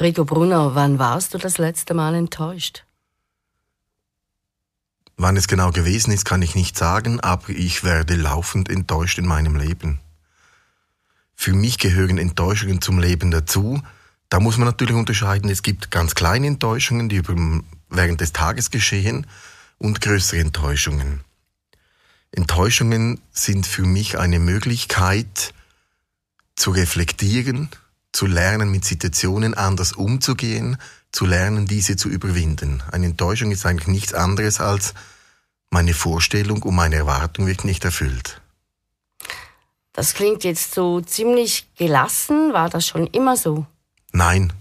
Rico Brunner, wann warst du das letzte Mal enttäuscht? Wann es genau gewesen ist, kann ich nicht sagen, aber ich werde laufend enttäuscht in meinem Leben. Für mich gehören Enttäuschungen zum Leben dazu. Da muss man natürlich unterscheiden, es gibt ganz kleine Enttäuschungen, die während des Tages geschehen, und größere Enttäuschungen. Enttäuschungen sind für mich eine Möglichkeit zu reflektieren, zu lernen, mit Situationen anders umzugehen, zu lernen, diese zu überwinden. Eine Enttäuschung ist eigentlich nichts anderes als meine Vorstellung und meine Erwartung wird nicht erfüllt. Das klingt jetzt so ziemlich gelassen. War das schon immer so? Nein.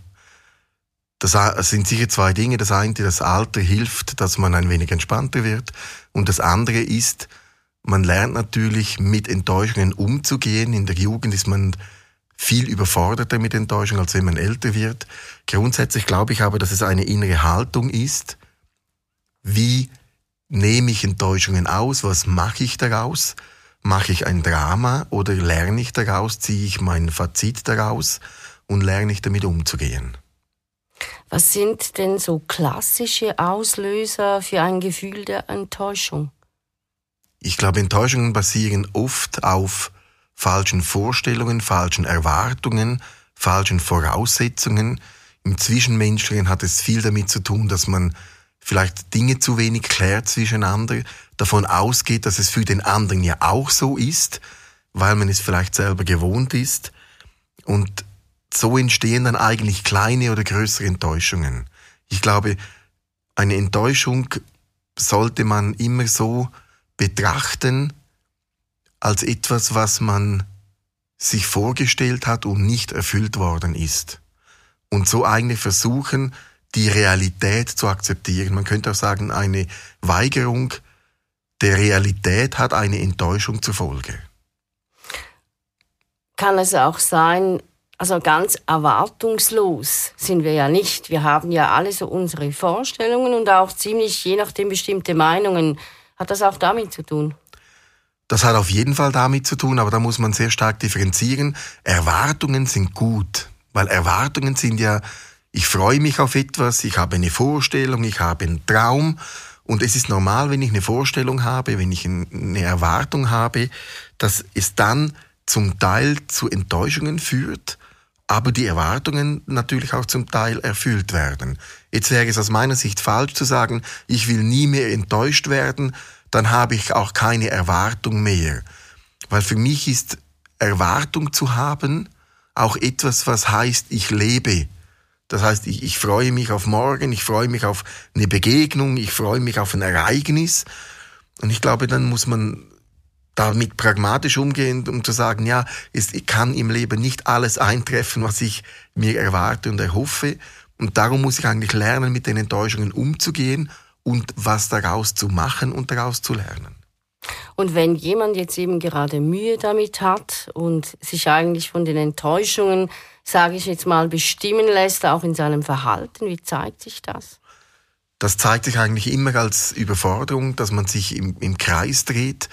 Das sind sicher zwei Dinge. Das eine, das Alter hilft, dass man ein wenig entspannter wird. Und das andere ist, man lernt natürlich mit Enttäuschungen umzugehen. In der Jugend ist man viel überforderter mit Enttäuschung, als wenn man älter wird. Grundsätzlich glaube ich aber, dass es eine innere Haltung ist. Wie nehme ich Enttäuschungen aus? Was mache ich daraus? Mache ich ein Drama oder lerne ich daraus? Ziehe ich mein Fazit daraus und lerne ich damit umzugehen? Was sind denn so klassische Auslöser für ein Gefühl der Enttäuschung? Ich glaube, Enttäuschungen basieren oft auf falschen Vorstellungen, falschen Erwartungen, falschen Voraussetzungen. Im Zwischenmenschlichen hat es viel damit zu tun, dass man vielleicht Dinge zu wenig klärt zwischeneinander, davon ausgeht, dass es für den anderen ja auch so ist, weil man es vielleicht selber gewohnt ist. Und so entstehen dann eigentlich kleine oder größere Enttäuschungen. Ich glaube, eine Enttäuschung sollte man immer so betrachten, als etwas, was man sich vorgestellt hat und nicht erfüllt worden ist. Und so eigentlich versuchen, die Realität zu akzeptieren. Man könnte auch sagen, eine Weigerung der Realität hat eine Enttäuschung zur Folge. Kann es auch sein, also ganz erwartungslos sind wir ja nicht. Wir haben ja alle so unsere Vorstellungen und auch ziemlich je nachdem bestimmte Meinungen. Hat das auch damit zu tun? Das hat auf jeden Fall damit zu tun, aber da muss man sehr stark differenzieren. Erwartungen sind gut, weil Erwartungen sind ja, ich freue mich auf etwas, ich habe eine Vorstellung, ich habe einen Traum und es ist normal, wenn ich eine Vorstellung habe, wenn ich eine Erwartung habe, dass es dann zum Teil zu Enttäuschungen führt, aber die Erwartungen natürlich auch zum Teil erfüllt werden. Jetzt wäre es aus meiner Sicht falsch zu sagen, ich will nie mehr enttäuscht werden, dann habe ich auch keine Erwartung mehr. Weil für mich ist Erwartung zu haben auch etwas, was heißt, ich lebe. Das heißt, ich, ich freue mich auf morgen, ich freue mich auf eine Begegnung, ich freue mich auf ein Ereignis. Und ich glaube, dann muss man damit pragmatisch umgehen, um zu sagen, ja, es kann im Leben nicht alles eintreffen, was ich mir erwarte und erhoffe. Und darum muss ich eigentlich lernen, mit den Enttäuschungen umzugehen und was daraus zu machen und daraus zu lernen. Und wenn jemand jetzt eben gerade Mühe damit hat und sich eigentlich von den Enttäuschungen, sage ich jetzt mal, bestimmen lässt, auch in seinem Verhalten, wie zeigt sich das? Das zeigt sich eigentlich immer als Überforderung, dass man sich im, im Kreis dreht.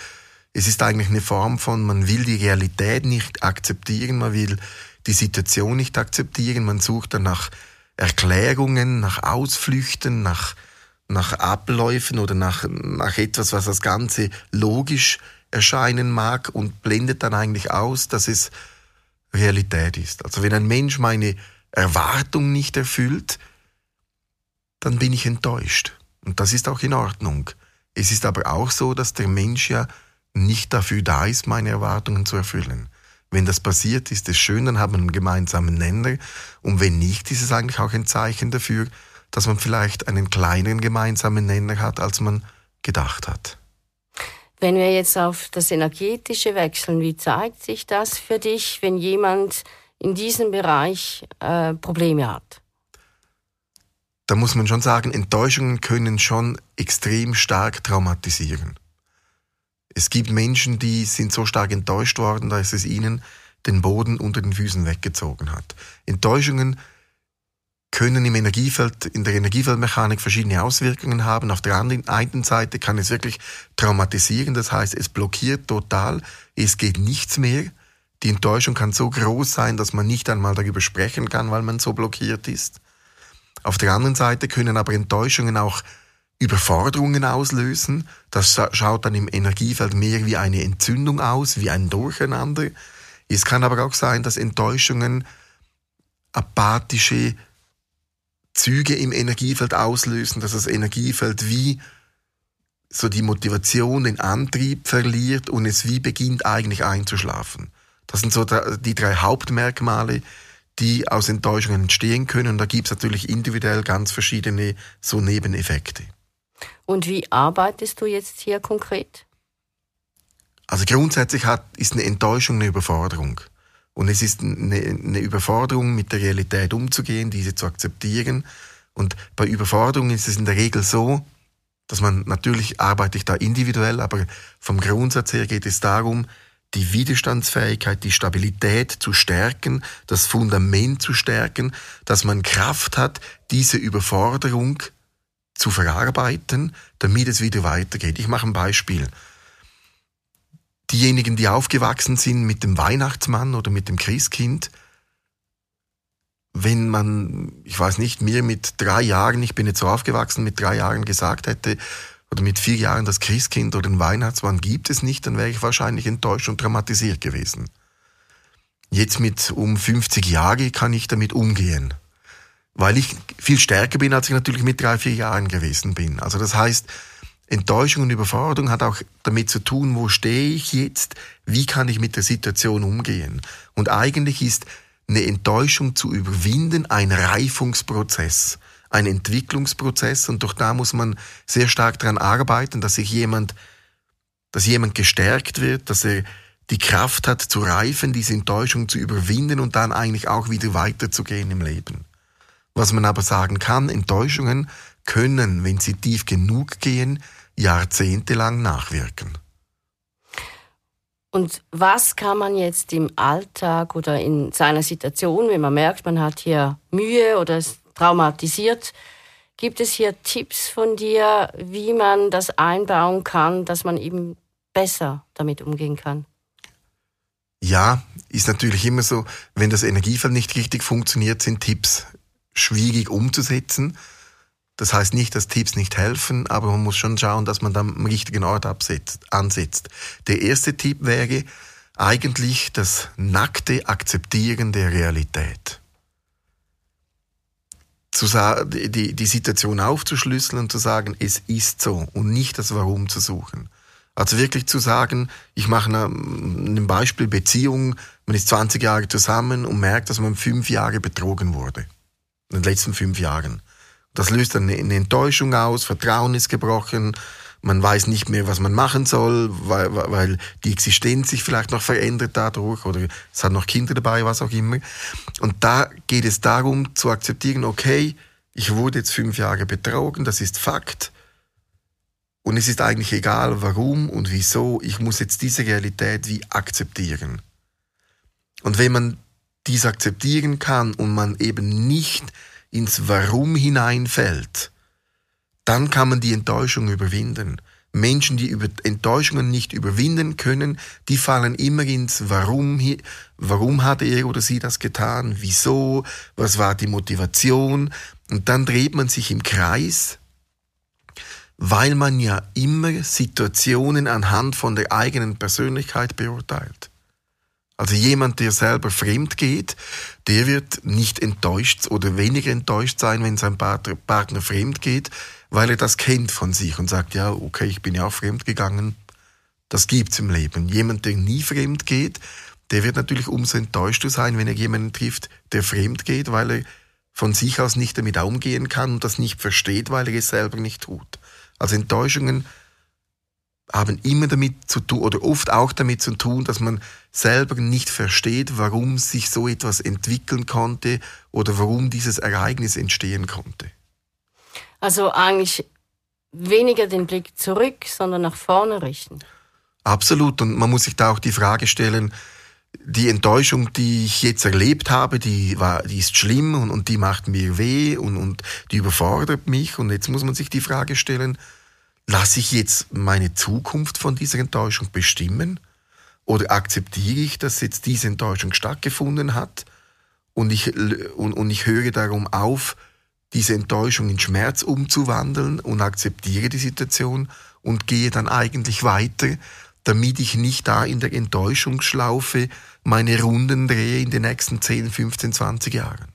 Es ist eigentlich eine Form von, man will die Realität nicht akzeptieren, man will die Situation nicht akzeptieren, man sucht dann nach Erklärungen, nach Ausflüchten, nach nach Abläufen oder nach, nach etwas, was das Ganze logisch erscheinen mag und blendet dann eigentlich aus, dass es Realität ist. Also wenn ein Mensch meine Erwartung nicht erfüllt, dann bin ich enttäuscht. Und das ist auch in Ordnung. Es ist aber auch so, dass der Mensch ja nicht dafür da ist, meine Erwartungen zu erfüllen. Wenn das passiert, ist es schön, dann haben wir einen gemeinsamen Nenner. Und wenn nicht, ist es eigentlich auch ein Zeichen dafür, dass man vielleicht einen kleineren gemeinsamen Nenner hat, als man gedacht hat. Wenn wir jetzt auf das Energetische wechseln, wie zeigt sich das für dich, wenn jemand in diesem Bereich äh, Probleme hat? Da muss man schon sagen, Enttäuschungen können schon extrem stark traumatisieren. Es gibt Menschen, die sind so stark enttäuscht worden, dass es ihnen den Boden unter den Füßen weggezogen hat. Enttäuschungen können im Energiefeld, in der Energiefeldmechanik verschiedene Auswirkungen haben. Auf der einen Seite kann es wirklich traumatisieren, das heißt, es blockiert total, es geht nichts mehr. Die Enttäuschung kann so groß sein, dass man nicht einmal darüber sprechen kann, weil man so blockiert ist. Auf der anderen Seite können aber Enttäuschungen auch Überforderungen auslösen. Das schaut dann im Energiefeld mehr wie eine Entzündung aus, wie ein Durcheinander. Es kann aber auch sein, dass Enttäuschungen apathische Züge im Energiefeld auslösen, dass das Energiefeld wie so die Motivation, den Antrieb verliert und es wie beginnt eigentlich einzuschlafen. Das sind so die drei Hauptmerkmale, die aus Enttäuschungen entstehen können. Und da gibt es natürlich individuell ganz verschiedene so Nebeneffekte. Und wie arbeitest du jetzt hier konkret? Also grundsätzlich hat, ist eine Enttäuschung eine Überforderung. Und es ist eine, eine Überforderung, mit der Realität umzugehen, diese zu akzeptieren. Und bei Überforderung ist es in der Regel so, dass man natürlich arbeite ich da individuell, aber vom Grundsatz her geht es darum, die Widerstandsfähigkeit, die Stabilität zu stärken, das Fundament zu stärken, dass man Kraft hat, diese Überforderung zu verarbeiten, damit es wieder weitergeht. Ich mache ein Beispiel. Diejenigen, die aufgewachsen sind mit dem Weihnachtsmann oder mit dem Christkind, wenn man, ich weiß nicht, mir mit drei Jahren, ich bin jetzt so aufgewachsen, mit drei Jahren gesagt hätte, oder mit vier Jahren das Christkind oder den Weihnachtsmann gibt es nicht, dann wäre ich wahrscheinlich enttäuscht und traumatisiert gewesen. Jetzt mit um 50 Jahren kann ich damit umgehen. Weil ich viel stärker bin, als ich natürlich mit drei, vier Jahren gewesen bin. Also das heißt, Enttäuschung und Überforderung hat auch damit zu tun, wo stehe ich jetzt, wie kann ich mit der Situation umgehen. Und eigentlich ist eine Enttäuschung zu überwinden ein Reifungsprozess ein Entwicklungsprozess und doch da muss man sehr stark daran arbeiten, dass sich jemand, dass jemand gestärkt wird, dass er die Kraft hat zu reifen, diese Enttäuschung zu überwinden und dann eigentlich auch wieder weiterzugehen im Leben. Was man aber sagen kann, Enttäuschungen können, wenn sie tief genug gehen, jahrzehntelang nachwirken. Und was kann man jetzt im Alltag oder in seiner Situation, wenn man merkt, man hat hier Mühe oder es traumatisiert. Gibt es hier Tipps von dir, wie man das einbauen kann, dass man eben besser damit umgehen kann? Ja, ist natürlich immer so, wenn das Energiefeld nicht richtig funktioniert, sind Tipps schwierig umzusetzen. Das heißt nicht, dass Tipps nicht helfen, aber man muss schon schauen, dass man dann am richtigen Ort absetzt, ansetzt. Der erste Tipp wäre eigentlich das nackte Akzeptieren der Realität zu die, die Situation aufzuschlüsseln und zu sagen, es ist so und nicht das Warum zu suchen. Also wirklich zu sagen, ich mache ein Beispiel Beziehung, man ist 20 Jahre zusammen und merkt, dass man fünf Jahre betrogen wurde. In den letzten fünf Jahren. Das löst dann eine Enttäuschung aus, Vertrauen ist gebrochen, man weiß nicht mehr, was man machen soll, weil, weil die Existenz sich vielleicht noch verändert dadurch oder es hat noch Kinder dabei, was auch immer. Und da geht es darum zu akzeptieren, okay, ich wurde jetzt fünf Jahre betrogen, das ist Fakt. Und es ist eigentlich egal, warum und wieso, ich muss jetzt diese Realität wie akzeptieren. Und wenn man dies akzeptieren kann und man eben nicht ins Warum hineinfällt, dann kann man die Enttäuschung überwinden. Menschen, die Enttäuschungen nicht überwinden können, die fallen immer ins Warum, warum hat er oder sie das getan, wieso, was war die Motivation und dann dreht man sich im Kreis, weil man ja immer Situationen anhand von der eigenen Persönlichkeit beurteilt. Also jemand, der selber fremd geht, der wird nicht enttäuscht oder weniger enttäuscht sein, wenn sein Partner fremd geht, weil er das kennt von sich und sagt, ja, okay, ich bin ja auch fremd gegangen. Das gibt's im Leben. Jemand, der nie fremd geht, der wird natürlich umso enttäuschter sein, wenn er jemanden trifft, der fremd geht, weil er von sich aus nicht damit umgehen kann und das nicht versteht, weil er es selber nicht tut. Also Enttäuschungen haben immer damit zu tun oder oft auch damit zu tun, dass man selber nicht versteht, warum sich so etwas entwickeln konnte oder warum dieses Ereignis entstehen konnte. Also eigentlich weniger den Blick zurück, sondern nach vorne richten. Absolut. Und man muss sich da auch die Frage stellen, die Enttäuschung, die ich jetzt erlebt habe, die, war, die ist schlimm und, und die macht mir weh und, und die überfordert mich. Und jetzt muss man sich die Frage stellen, lasse ich jetzt meine Zukunft von dieser Enttäuschung bestimmen? Oder akzeptiere ich, dass jetzt diese Enttäuschung stattgefunden hat und ich, und, und ich höre darum auf, diese Enttäuschung in Schmerz umzuwandeln und akzeptiere die Situation und gehe dann eigentlich weiter, damit ich nicht da in der Enttäuschungsschlaufe meine Runden drehe in den nächsten 10, 15, 20 Jahren.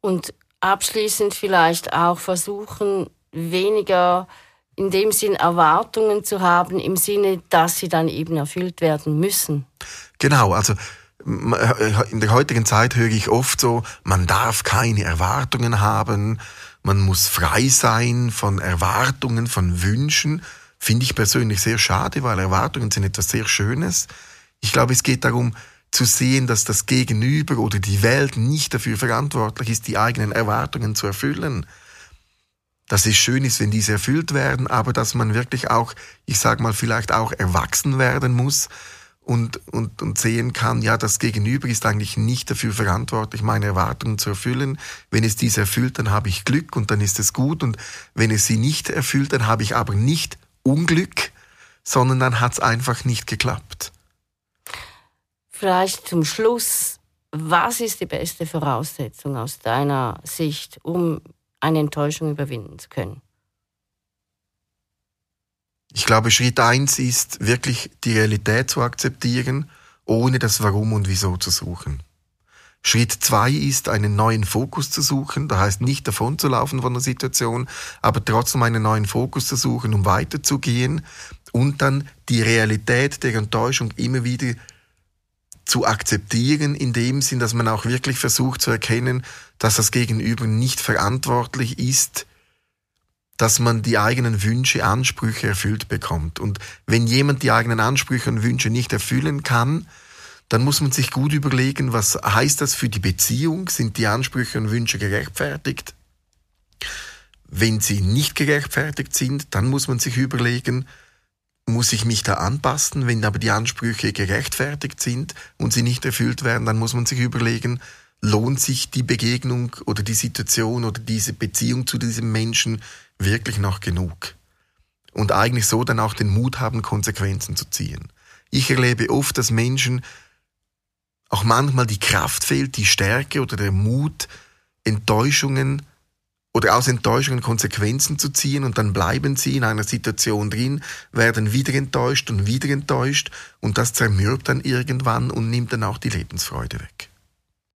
Und abschließend vielleicht auch versuchen, weniger in dem Sinn Erwartungen zu haben, im Sinne, dass sie dann eben erfüllt werden müssen. Genau, also in der heutigen Zeit höre ich oft so, man darf keine Erwartungen haben, man muss frei sein von Erwartungen, von Wünschen. Finde ich persönlich sehr schade, weil Erwartungen sind etwas sehr Schönes. Ich glaube, es geht darum zu sehen, dass das Gegenüber oder die Welt nicht dafür verantwortlich ist, die eigenen Erwartungen zu erfüllen. Dass es schön ist, wenn diese erfüllt werden, aber dass man wirklich auch, ich sag mal, vielleicht auch erwachsen werden muss und, und, und sehen kann, ja, das Gegenüber ist eigentlich nicht dafür verantwortlich, meine Erwartungen zu erfüllen. Wenn es diese erfüllt, dann habe ich Glück und dann ist es gut. Und wenn es sie nicht erfüllt, dann habe ich aber nicht Unglück, sondern dann hat es einfach nicht geklappt. Vielleicht zum Schluss, was ist die beste Voraussetzung aus deiner Sicht, um eine Enttäuschung überwinden zu können? Ich glaube, Schritt eins ist wirklich die Realität zu akzeptieren, ohne das Warum und Wieso zu suchen. Schritt zwei ist, einen neuen Fokus zu suchen, das heißt nicht davon zu laufen von der Situation, aber trotzdem einen neuen Fokus zu suchen, um weiterzugehen und dann die Realität der Enttäuschung immer wieder zu akzeptieren, in dem Sinn, dass man auch wirklich versucht zu erkennen, dass das Gegenüber nicht verantwortlich ist dass man die eigenen Wünsche, Ansprüche erfüllt bekommt. Und wenn jemand die eigenen Ansprüche und Wünsche nicht erfüllen kann, dann muss man sich gut überlegen, was heißt das für die Beziehung? Sind die Ansprüche und Wünsche gerechtfertigt? Wenn sie nicht gerechtfertigt sind, dann muss man sich überlegen, muss ich mich da anpassen? Wenn aber die Ansprüche gerechtfertigt sind und sie nicht erfüllt werden, dann muss man sich überlegen, lohnt sich die Begegnung oder die Situation oder diese Beziehung zu diesem Menschen wirklich noch genug? Und eigentlich so dann auch den Mut haben, Konsequenzen zu ziehen. Ich erlebe oft, dass Menschen auch manchmal die Kraft fehlt, die Stärke oder der Mut, Enttäuschungen oder aus Enttäuschungen Konsequenzen zu ziehen und dann bleiben sie in einer Situation drin, werden wieder enttäuscht und wieder enttäuscht und das zermürbt dann irgendwann und nimmt dann auch die Lebensfreude weg.